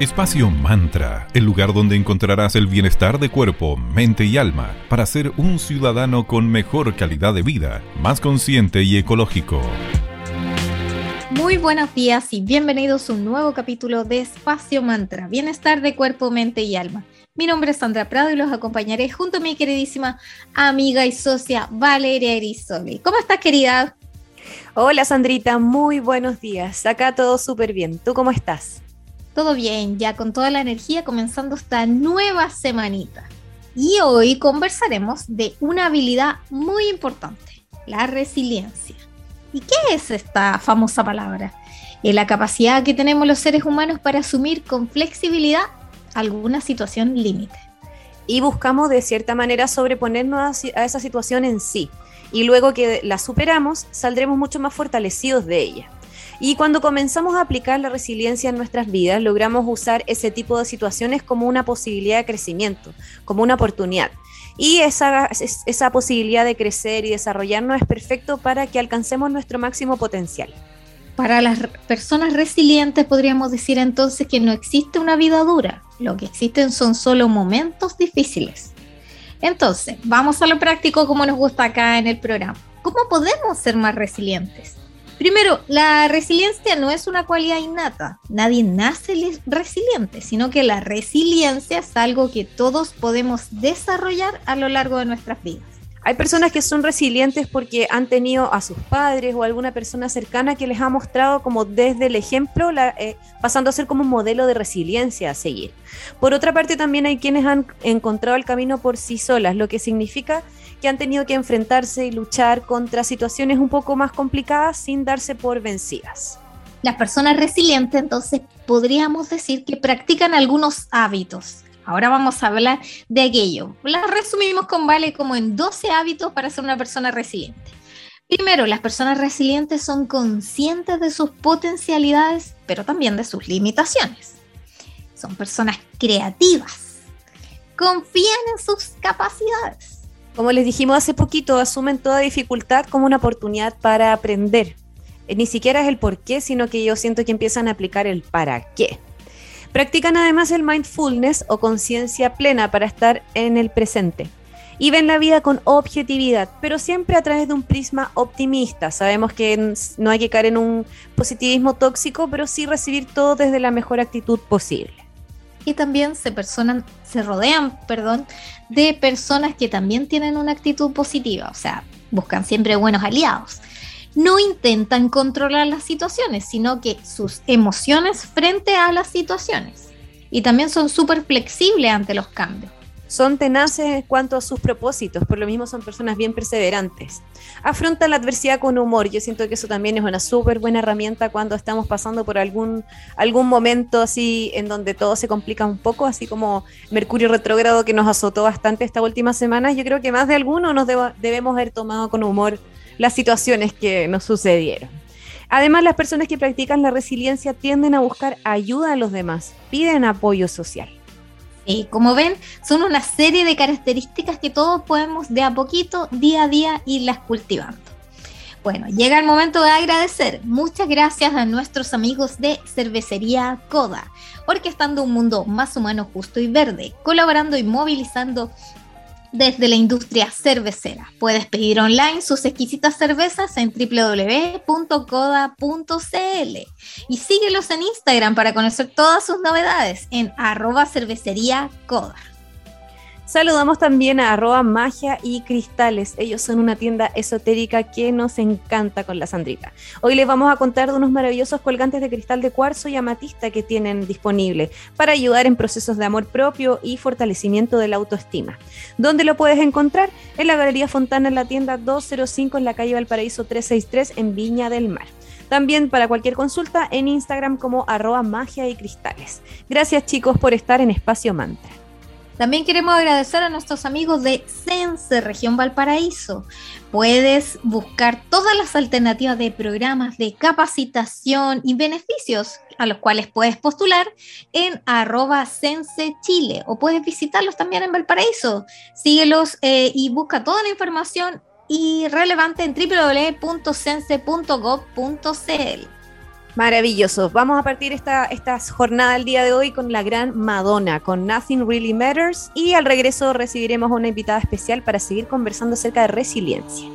Espacio Mantra, el lugar donde encontrarás el bienestar de cuerpo, mente y alma para ser un ciudadano con mejor calidad de vida, más consciente y ecológico. Muy buenos días y bienvenidos a un nuevo capítulo de Espacio Mantra, bienestar de cuerpo, mente y alma. Mi nombre es Sandra Prado y los acompañaré junto a mi queridísima amiga y socia Valeria Erisoli. ¿Cómo estás, querida? Hola, Sandrita, muy buenos días. Acá todo súper bien. ¿Tú cómo estás? Todo bien, ya con toda la energía comenzando esta nueva semanita. Y hoy conversaremos de una habilidad muy importante, la resiliencia. ¿Y qué es esta famosa palabra? Es la capacidad que tenemos los seres humanos para asumir con flexibilidad alguna situación límite. Y buscamos de cierta manera sobreponernos a esa situación en sí. Y luego que la superamos, saldremos mucho más fortalecidos de ella. Y cuando comenzamos a aplicar la resiliencia en nuestras vidas, logramos usar ese tipo de situaciones como una posibilidad de crecimiento, como una oportunidad. Y esa, esa posibilidad de crecer y desarrollarnos es perfecto para que alcancemos nuestro máximo potencial. Para las personas resilientes podríamos decir entonces que no existe una vida dura, lo que existen son solo momentos difíciles. Entonces, vamos a lo práctico como nos gusta acá en el programa. ¿Cómo podemos ser más resilientes? Primero, la resiliencia no es una cualidad innata. Nadie nace resiliente, sino que la resiliencia es algo que todos podemos desarrollar a lo largo de nuestras vidas. Hay personas que son resilientes porque han tenido a sus padres o alguna persona cercana que les ha mostrado como desde el ejemplo, eh, pasando a ser como un modelo de resiliencia a seguir. Por otra parte, también hay quienes han encontrado el camino por sí solas, lo que significa que han tenido que enfrentarse y luchar contra situaciones un poco más complicadas sin darse por vencidas. Las personas resilientes entonces podríamos decir que practican algunos hábitos. Ahora vamos a hablar de aquello. Las resumimos con Vale como en 12 hábitos para ser una persona resiliente. Primero, las personas resilientes son conscientes de sus potencialidades, pero también de sus limitaciones. Son personas creativas. Confían en sus capacidades como les dijimos hace poquito, asumen toda dificultad como una oportunidad para aprender. Eh, ni siquiera es el por qué, sino que yo siento que empiezan a aplicar el para qué. Practican además el mindfulness o conciencia plena para estar en el presente. Y ven la vida con objetividad, pero siempre a través de un prisma optimista. Sabemos que no hay que caer en un positivismo tóxico, pero sí recibir todo desde la mejor actitud posible y también se, personan, se rodean perdón, de personas que también tienen una actitud positiva, o sea, buscan siempre buenos aliados. No intentan controlar las situaciones, sino que sus emociones frente a las situaciones. Y también son súper flexibles ante los cambios son tenaces en cuanto a sus propósitos, por lo mismo son personas bien perseverantes. Afrontan la adversidad con humor, yo siento que eso también es una súper buena herramienta cuando estamos pasando por algún, algún momento así en donde todo se complica un poco, así como Mercurio retrógrado que nos azotó bastante esta última semana, yo creo que más de alguno nos debemos haber tomado con humor las situaciones que nos sucedieron. Además, las personas que practican la resiliencia tienden a buscar ayuda a los demás, piden apoyo social. Y como ven, son una serie de características que todos podemos de a poquito, día a día, irlas cultivando. Bueno, llega el momento de agradecer. Muchas gracias a nuestros amigos de Cervecería Coda, orquestando un mundo más humano, justo y verde, colaborando y movilizando desde la industria cervecera. Puedes pedir online sus exquisitas cervezas en www.coda.cl y síguelos en Instagram para conocer todas sus novedades en arroba cervecería coda. Saludamos también a arroba magia y cristales. Ellos son una tienda esotérica que nos encanta con la Sandrita. Hoy les vamos a contar de unos maravillosos colgantes de cristal de cuarzo y amatista que tienen disponible para ayudar en procesos de amor propio y fortalecimiento de la autoestima. ¿Dónde lo puedes encontrar? En la Galería Fontana en la tienda 205 en la calle Valparaíso 363 en Viña del Mar. También para cualquier consulta en Instagram como arroba magia y cristales. Gracias chicos por estar en Espacio Mantra. También queremos agradecer a nuestros amigos de Sense Región Valparaíso. Puedes buscar todas las alternativas de programas de capacitación y beneficios a los cuales puedes postular en arroba Sense Chile o puedes visitarlos también en Valparaíso. Síguelos eh, y busca toda la información y relevante en www.sense.gov.cl. Maravilloso. Vamos a partir esta, esta jornada el día de hoy con la gran Madonna, con Nothing Really Matters. Y al regreso recibiremos una invitada especial para seguir conversando acerca de resiliencia.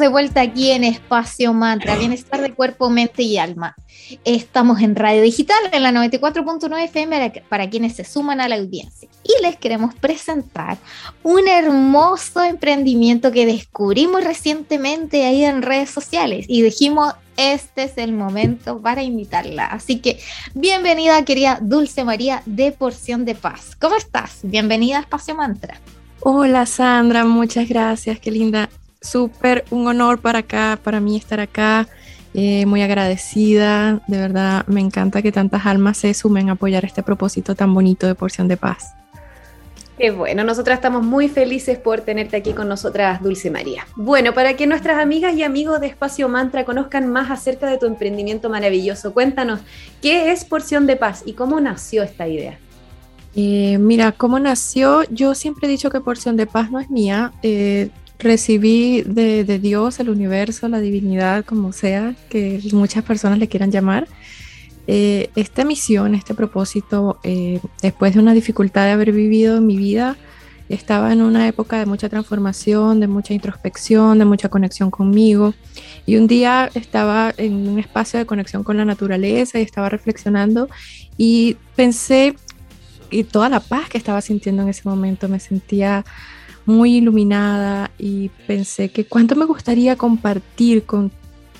De vuelta aquí en Espacio Mantra, bienestar de cuerpo, mente y alma. Estamos en radio digital en la 94.9 FM para quienes se suman a la audiencia. Y les queremos presentar un hermoso emprendimiento que descubrimos recientemente ahí en redes sociales y dijimos, este es el momento para invitarla. Así que bienvenida querida Dulce María de Porción de Paz. ¿Cómo estás? Bienvenida a Espacio Mantra. Hola Sandra, muchas gracias, qué linda súper un honor para acá, para mí estar acá eh, muy agradecida, de verdad me encanta que tantas almas se sumen a apoyar este propósito tan bonito de porción de paz. Qué bueno, nosotras estamos muy felices por tenerte aquí con nosotras, Dulce María. Bueno, para que nuestras amigas y amigos de Espacio Mantra conozcan más acerca de tu emprendimiento maravilloso, cuéntanos, ¿qué es Porción de Paz y cómo nació esta idea? Eh, mira, ¿cómo nació? Yo siempre he dicho que Porción de Paz no es mía. Eh, recibí de, Dios, el universo, la divinidad, como sea, que muchas personas le quieran llamar. Eh, esta misión, este propósito, eh, después de una dificultad de haber vivido en mi vida, estaba en una época de mucha transformación, de mucha introspección, de mucha conexión conmigo. Y un día estaba en un espacio de conexión con la naturaleza y estaba reflexionando y pensé, y toda la paz que estaba sintiendo en ese momento, me sentía muy iluminada y pensé que cuánto me gustaría compartir con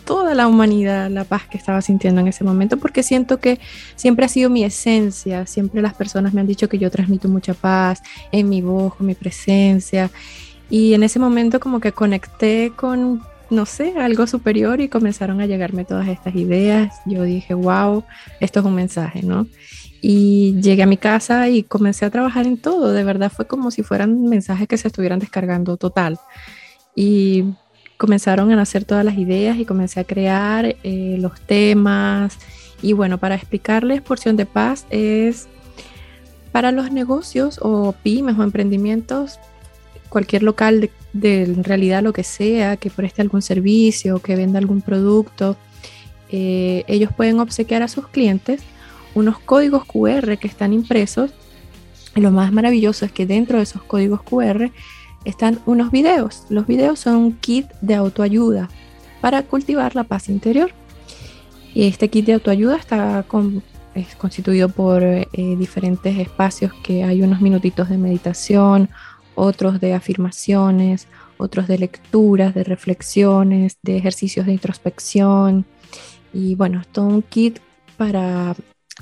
toda la humanidad la paz que estaba sintiendo en ese momento, porque siento que siempre ha sido mi esencia, siempre las personas me han dicho que yo transmito mucha paz en mi voz, con mi presencia, y en ese momento como que conecté con, no sé, algo superior y comenzaron a llegarme todas estas ideas, yo dije, wow, esto es un mensaje, ¿no? Y llegué a mi casa y comencé a trabajar en todo. De verdad fue como si fueran mensajes que se estuvieran descargando total. Y comenzaron a nacer todas las ideas y comencé a crear eh, los temas. Y bueno, para explicarles, Porción de Paz es para los negocios o pymes o emprendimientos, cualquier local de, realidad lo que sea, que preste algún servicio, que venda algún producto, eh, ellos pueden obsequiar a sus clientes unos códigos QR que están impresos. Y lo más maravilloso es que dentro de esos códigos QR están unos videos. Los videos son un kit de autoayuda para cultivar la paz interior. Y este kit de autoayuda está es constituido por eh, diferentes espacios que hay unos minutitos de meditación, otros de afirmaciones, otros de lecturas, de reflexiones, de ejercicios de introspección. Y bueno, es todo un kit para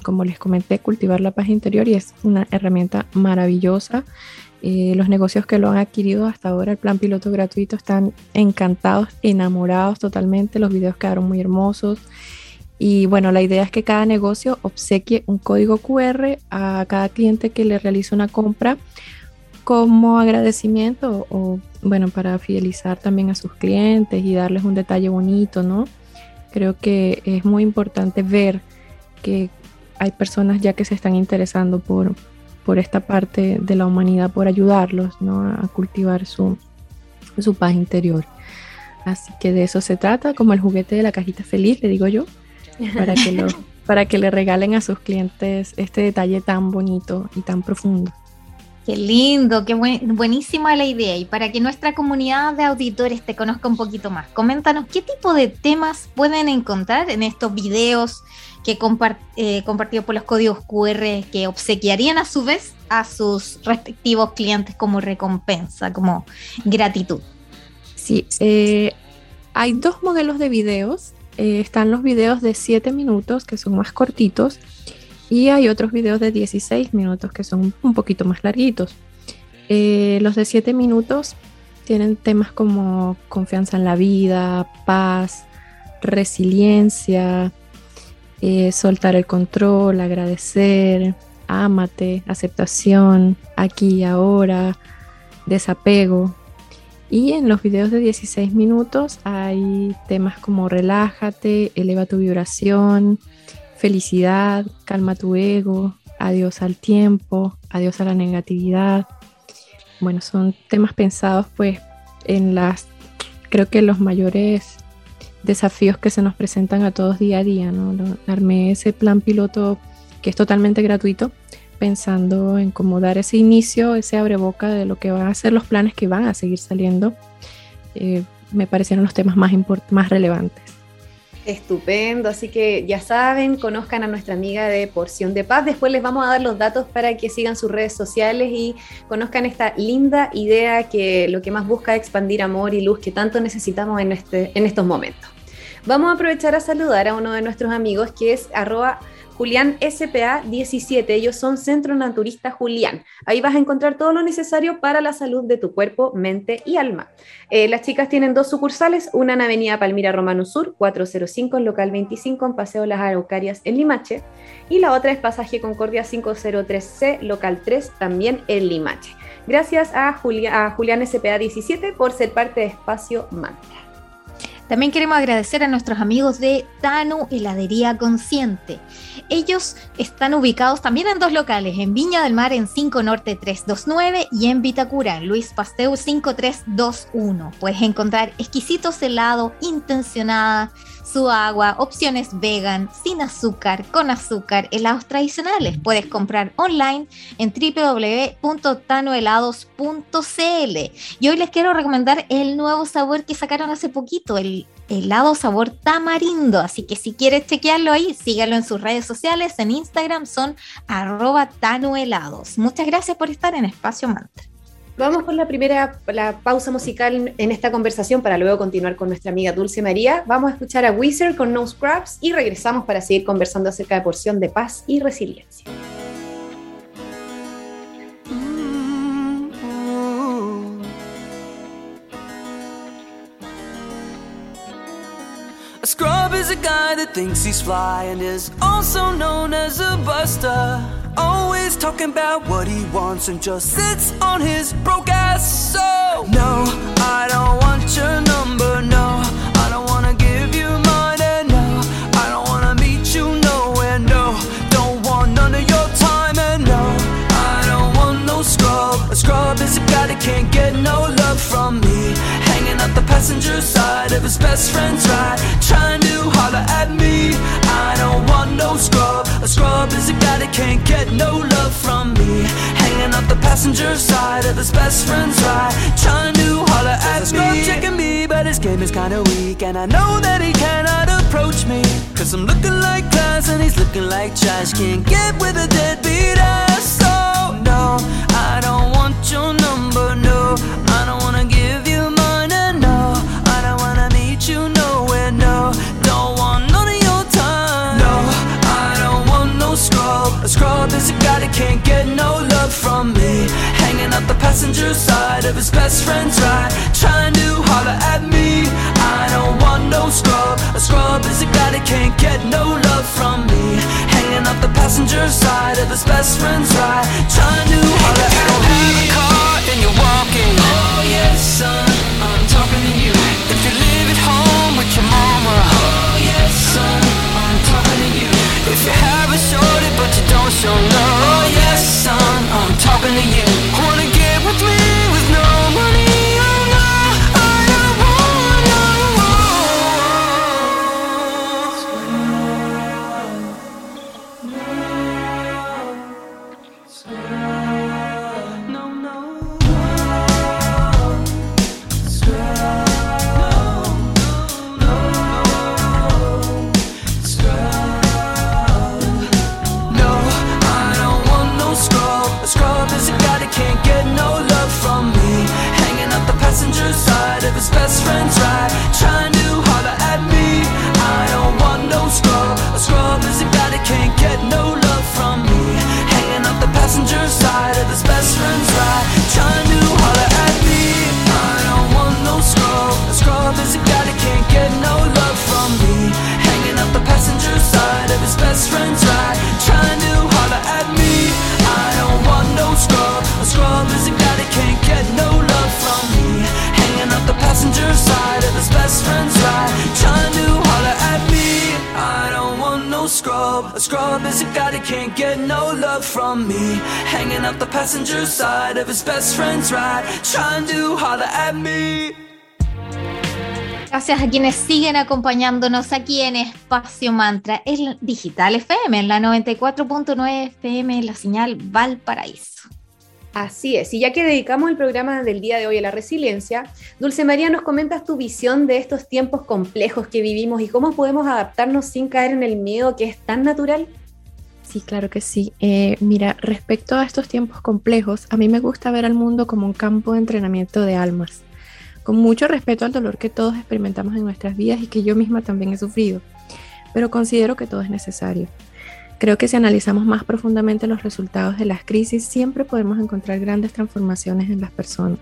como les comenté, cultivar la paz interior y es una herramienta maravillosa. Eh, los negocios que lo han adquirido hasta ahora, el plan piloto gratuito, están encantados, enamorados totalmente. Los videos quedaron muy hermosos. Y bueno, la idea es que cada negocio obsequie un código QR a cada cliente que le realice una compra como agradecimiento o bueno, para fidelizar también a sus clientes y darles un detalle bonito, ¿no? Creo que es muy importante ver que hay personas ya que se están interesando por, por esta parte de la humanidad, por ayudarlos ¿no? a cultivar su, su paz interior. Así que de eso se trata, como el juguete de la cajita feliz, le digo yo, para que, lo, para que le regalen a sus clientes este detalle tan bonito y tan profundo. Qué lindo, qué buenísima la idea. Y para que nuestra comunidad de auditores te conozca un poquito más, coméntanos qué tipo de temas pueden encontrar en estos videos que eh, compartidos por los códigos QR que obsequiarían a su vez a sus respectivos clientes como recompensa, como gratitud. Sí, eh, hay dos modelos de videos. Eh, están los videos de 7 minutos que son más cortitos y hay otros videos de 16 minutos que son un poquito más larguitos. los de 7 minutos tienen temas como confianza en la vida, paz, resiliencia, eh, soltar el control, agradecer, ámate, aceptación, aquí y ahora, desapego. Y en los videos de 16 minutos hay temas como relájate, eleva tu vibración, felicidad, calma tu ego, adiós al tiempo, adiós a la negatividad. Bueno, son temas pensados pues en las, creo que los mayores desafíos que se nos presentan a todos día a día. ¿no? Armé ese plan piloto que es totalmente gratuito, pensando en cómo dar ese inicio, ese abreboca de lo que van a ser los planes que van a seguir saliendo. Eh, me parecieron los temas más, más relevantes. Estupendo, así que ya saben, conozcan a nuestra amiga de Porción de Paz. Después les vamos a dar los datos para que sigan sus redes sociales y conozcan esta linda idea que lo que más busca es expandir amor y luz que tanto necesitamos en, este, en estos momentos. Vamos a aprovechar a saludar a uno de nuestros amigos que es arroba Julián SPA 17. Ellos son Centro Naturista Julián. Ahí vas a encontrar todo lo necesario para la salud de tu cuerpo, mente y alma. Eh, las chicas tienen dos sucursales, una en Avenida Palmira Romano Sur, 405 en local 25 en Paseo Las Araucarias en Limache, y la otra es Pasaje Concordia 503C, local 3, también en Limache. Gracias a, a Julián SPA 17 por ser parte de Espacio Mantra. También queremos agradecer a nuestros amigos de Tanu Heladería Consciente. Ellos están ubicados también en dos locales, en Viña del Mar en 5 Norte 329 y en Vitacura, en Luis Pasteur 5321. Puedes encontrar exquisitos helados, intencionada su agua, opciones vegan, sin azúcar, con azúcar, helados tradicionales. Puedes comprar online en www.tanohelados.cl. Y hoy les quiero recomendar el nuevo sabor que sacaron hace poquito, el helado sabor tamarindo. Así que si quieres chequearlo ahí, sígalo en sus redes sociales. En Instagram son arroba tanohelados. Muchas gracias por estar en Espacio Mantra. Vamos con la primera la pausa musical en esta conversación para luego continuar con nuestra amiga Dulce María. Vamos a escuchar a Wizard con No Scraps y regresamos para seguir conversando acerca de porción de paz y resiliencia. A scrub is a guy that thinks he's fly and is also known as a buster. Always talking about what he wants and just sits on his broke ass. So, no, I don't want your number, no. Passenger side of his best friend's ride, trying to holler at me. I don't want no scrub. A scrub is a guy that can't get no love from me. Hanging out the passenger side of his best friend's ride, trying to holler at me. Scrub checking me, but his game is kinda weak, and I know that he cannot approach me. Cause I'm looking like class and he's looking like trash. Can't get with a deadbeat ass. So, no, I don't want your number, no. A scrub is a guy that can't get no love from me. Hanging out the passenger side of his best friend's ride, trying to holler at me. I don't want no scrub. A scrub is a guy that can't get no love from me. Hanging out the passenger side of his best friend's ride, trying to holler at me. You don't have a car and you're walking. Oh yes, son, I'm talking to you. If you live at home with your mama. Oh yes, son, I'm talking to you. If you have so low. Oh yes, I'm talking to you. Wanna get with me with no money? No scrub. A scrub is a guy that can't get no love from me. Hanging out the passenger side of his best friend's ride, trying to holler at me. Gracias a quienes siguen acompañándonos aquí en Espacio Mantra, el Digital FM, en la 94.9 FM, la señal Valparaíso. Así es, y ya que dedicamos el programa del día de hoy a la resiliencia, Dulce María, nos comentas tu visión de estos tiempos complejos que vivimos y cómo podemos adaptarnos sin caer en el miedo que es tan natural. Sí, claro que sí. Eh, mira, respecto a estos tiempos complejos, a mí me gusta ver al mundo como un campo de entrenamiento de almas. con mucho respeto al dolor que todos experimentamos en nuestras vidas y que yo misma también he sufrido, pero considero que todo es necesario. Creo que si analizamos más profundamente los resultados de las crisis, siempre podemos encontrar grandes transformaciones en las personas.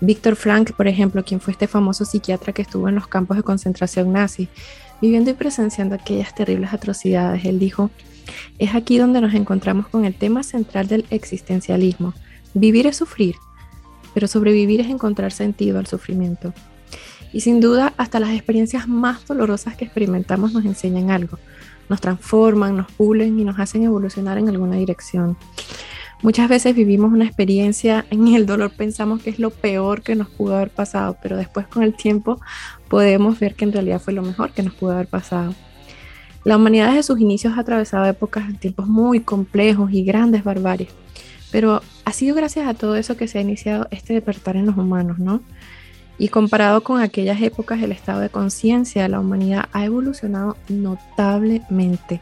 Víctor Frank, por ejemplo, quien fue este famoso psiquiatra que estuvo en los campos de concentración nazi, viviendo y presenciando aquellas terribles atrocidades, él dijo, es aquí donde nos encontramos con el tema central del existencialismo. Vivir es sufrir, pero sobrevivir es encontrar sentido al sufrimiento. Y sin duda, hasta las experiencias más dolorosas que experimentamos nos enseñan algo, nos transforman, nos pulen y nos hacen evolucionar en alguna dirección. Muchas veces vivimos una experiencia en el dolor pensamos que es lo peor que nos pudo haber pasado, pero después con el tiempo podemos ver que en realidad fue lo mejor que nos pudo haber pasado. La humanidad desde sus inicios ha atravesado épocas de tiempos muy complejos y grandes barbaries, pero ha sido gracias a todo eso que se ha iniciado este despertar en los humanos, ¿no? Y comparado con aquellas épocas, el estado de conciencia de la humanidad ha evolucionado notablemente.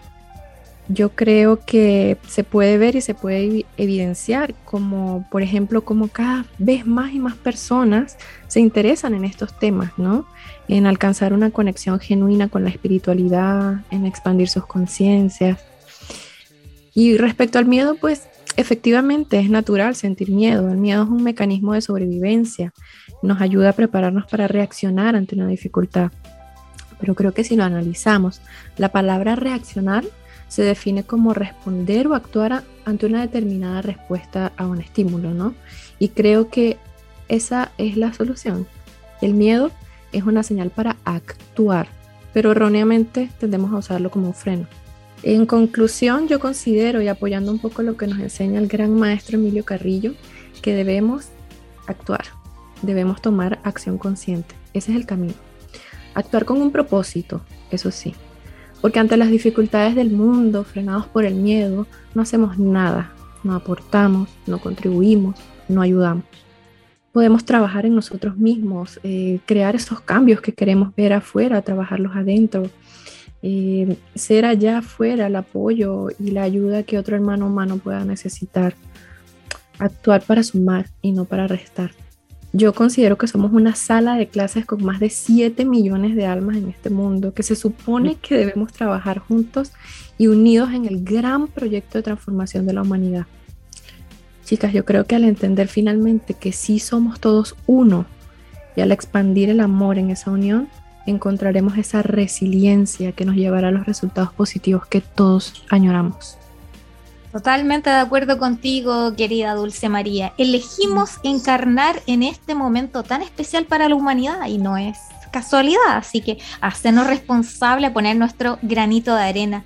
Yo creo que se puede ver y se puede evidenciar como, por ejemplo, como cada vez más y más personas se interesan en estos temas, ¿no? En alcanzar una conexión genuina con la espiritualidad, en expandir sus conciencias. Y respecto al miedo, pues Efectivamente, es natural sentir miedo. El miedo es un mecanismo de sobrevivencia. Nos ayuda a prepararnos para reaccionar ante una dificultad. Pero creo que si lo analizamos, la palabra reaccionar se define como responder o actuar ante una determinada respuesta a un estímulo, ¿no? Y creo que esa es la solución. El miedo es una señal para actuar, pero erróneamente tendemos a usarlo como un freno. En conclusión, yo considero, y apoyando un poco lo que nos enseña el gran maestro Emilio Carrillo, que debemos actuar, debemos tomar acción consciente. Ese es el camino. Actuar con un propósito, eso sí. Porque ante las dificultades del mundo, frenados por el miedo, no hacemos nada, no aportamos, no contribuimos, no ayudamos. Podemos trabajar en nosotros mismos, eh, crear esos cambios que queremos ver afuera, trabajarlos adentro, eh, ser allá afuera el apoyo y la ayuda que otro hermano humano pueda necesitar. Actuar para sumar y no para restar. Yo considero que somos una sala de clases con más de 7 millones de almas en este mundo, que se supone que debemos trabajar juntos y unidos en el gran proyecto de transformación de la humanidad. Chicas, yo creo que al entender finalmente que sí somos todos uno y al expandir el amor en esa unión, encontraremos esa resiliencia que nos llevará a los resultados positivos que todos añoramos. Totalmente de acuerdo contigo, querida Dulce María. Elegimos encarnar en este momento tan especial para la humanidad y no es casualidad, así que hacernos responsable poner nuestro granito de arena.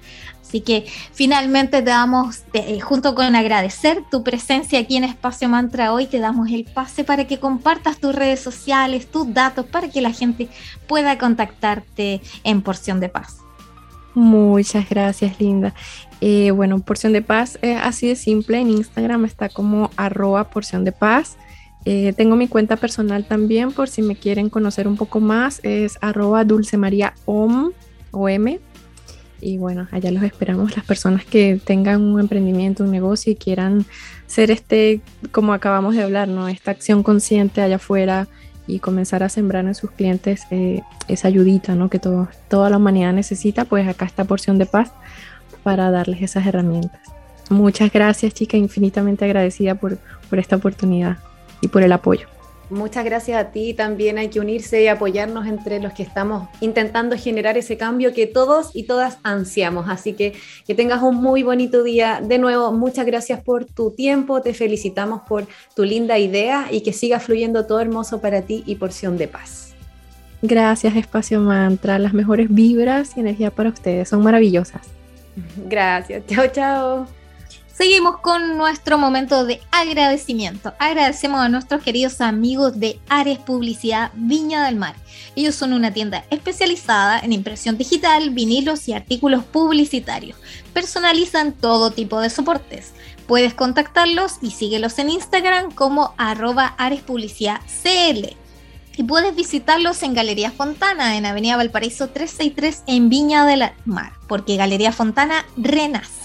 Así que finalmente te damos, eh, junto con agradecer tu presencia aquí en Espacio Mantra hoy, te damos el pase para que compartas tus redes sociales, tus datos, para que la gente pueda contactarte en Porción de Paz. Muchas gracias, Linda. Eh, bueno, Porción de Paz es así de simple. En Instagram está como arroba porción de paz. Eh, tengo mi cuenta personal también por si me quieren conocer un poco más. Es arroba y bueno, allá los esperamos las personas que tengan un emprendimiento, un negocio y quieran ser este, como acabamos de hablar, ¿no? Esta acción consciente allá afuera y comenzar a sembrar en sus clientes eh, esa ayudita, ¿no? Que todo, toda la humanidad necesita, pues acá está porción de paz para darles esas herramientas. Muchas gracias, chica, infinitamente agradecida por, por esta oportunidad y por el apoyo. Muchas gracias a ti. También hay que unirse y apoyarnos entre los que estamos intentando generar ese cambio que todos y todas ansiamos. Así que que tengas un muy bonito día. De nuevo, muchas gracias por tu tiempo. Te felicitamos por tu linda idea y que siga fluyendo todo hermoso para ti y porción de paz. Gracias, Espacio Mantra. Las mejores vibras y energía para ustedes. Son maravillosas. Gracias. Chao, chao. Seguimos con nuestro momento de agradecimiento. Agradecemos a nuestros queridos amigos de Ares Publicidad Viña del Mar. Ellos son una tienda especializada en impresión digital, vinilos y artículos publicitarios. Personalizan todo tipo de soportes. Puedes contactarlos y síguelos en Instagram como arroba Ares Publicidad CL. Y puedes visitarlos en Galería Fontana, en Avenida Valparaíso 363 en Viña del Mar, porque Galería Fontana renace.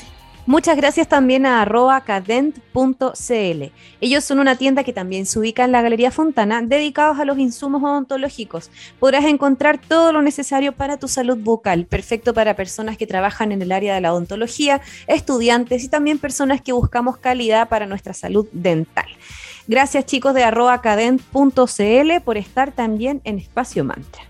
Muchas gracias también a cadent.cl. Ellos son una tienda que también se ubica en la Galería Fontana, dedicados a los insumos odontológicos. Podrás encontrar todo lo necesario para tu salud bucal, perfecto para personas que trabajan en el área de la odontología, estudiantes y también personas que buscamos calidad para nuestra salud dental. Gracias chicos de cadent.cl por estar también en Espacio Mantra.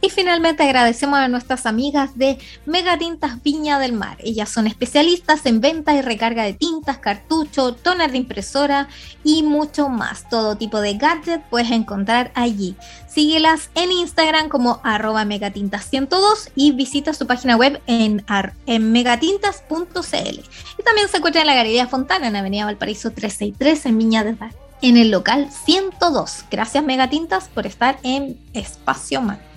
Y finalmente agradecemos a nuestras amigas de Megatintas Viña del Mar. Ellas son especialistas en venta y recarga de tintas, cartucho, toner de impresora y mucho más. Todo tipo de gadget puedes encontrar allí. Síguelas en Instagram como arroba megatintas102 y visita su página web en, megatintas.cl. Y también se encuentra en la Galería Fontana en Avenida Valparaíso 363 en Viña del Mar en el local 102. Gracias Megatintas por estar en Espacio Mar.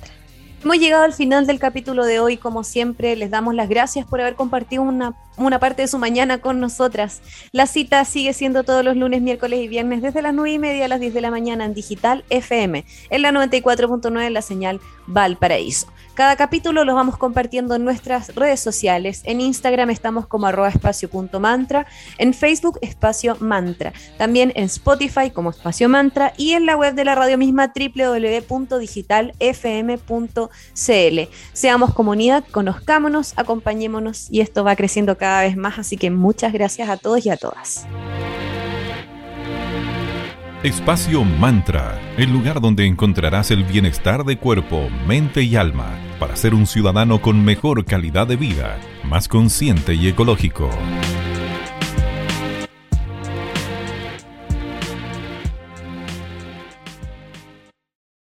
Hemos llegado al final del capítulo de hoy, como siempre, les damos las gracias por haber compartido una, una, parte de su mañana con nosotras. La cita sigue siendo todos los lunes, miércoles y viernes desde las 9 y media a las 10 de la mañana en Digital FM, en la 94.9 en la señal Valparaíso. Cada capítulo los vamos compartiendo en nuestras redes sociales. En Instagram estamos como arroba espacio.mantra, en Facebook espacio mantra, también en Spotify como espacio mantra y en la web de la radio misma www.digitalfm.cl. Seamos comunidad, conozcámonos, acompañémonos y esto va creciendo cada vez más, así que muchas gracias a todos y a todas. Espacio Mantra, el lugar donde encontrarás el bienestar de cuerpo, mente y alma para ser un ciudadano con mejor calidad de vida, más consciente y ecológico.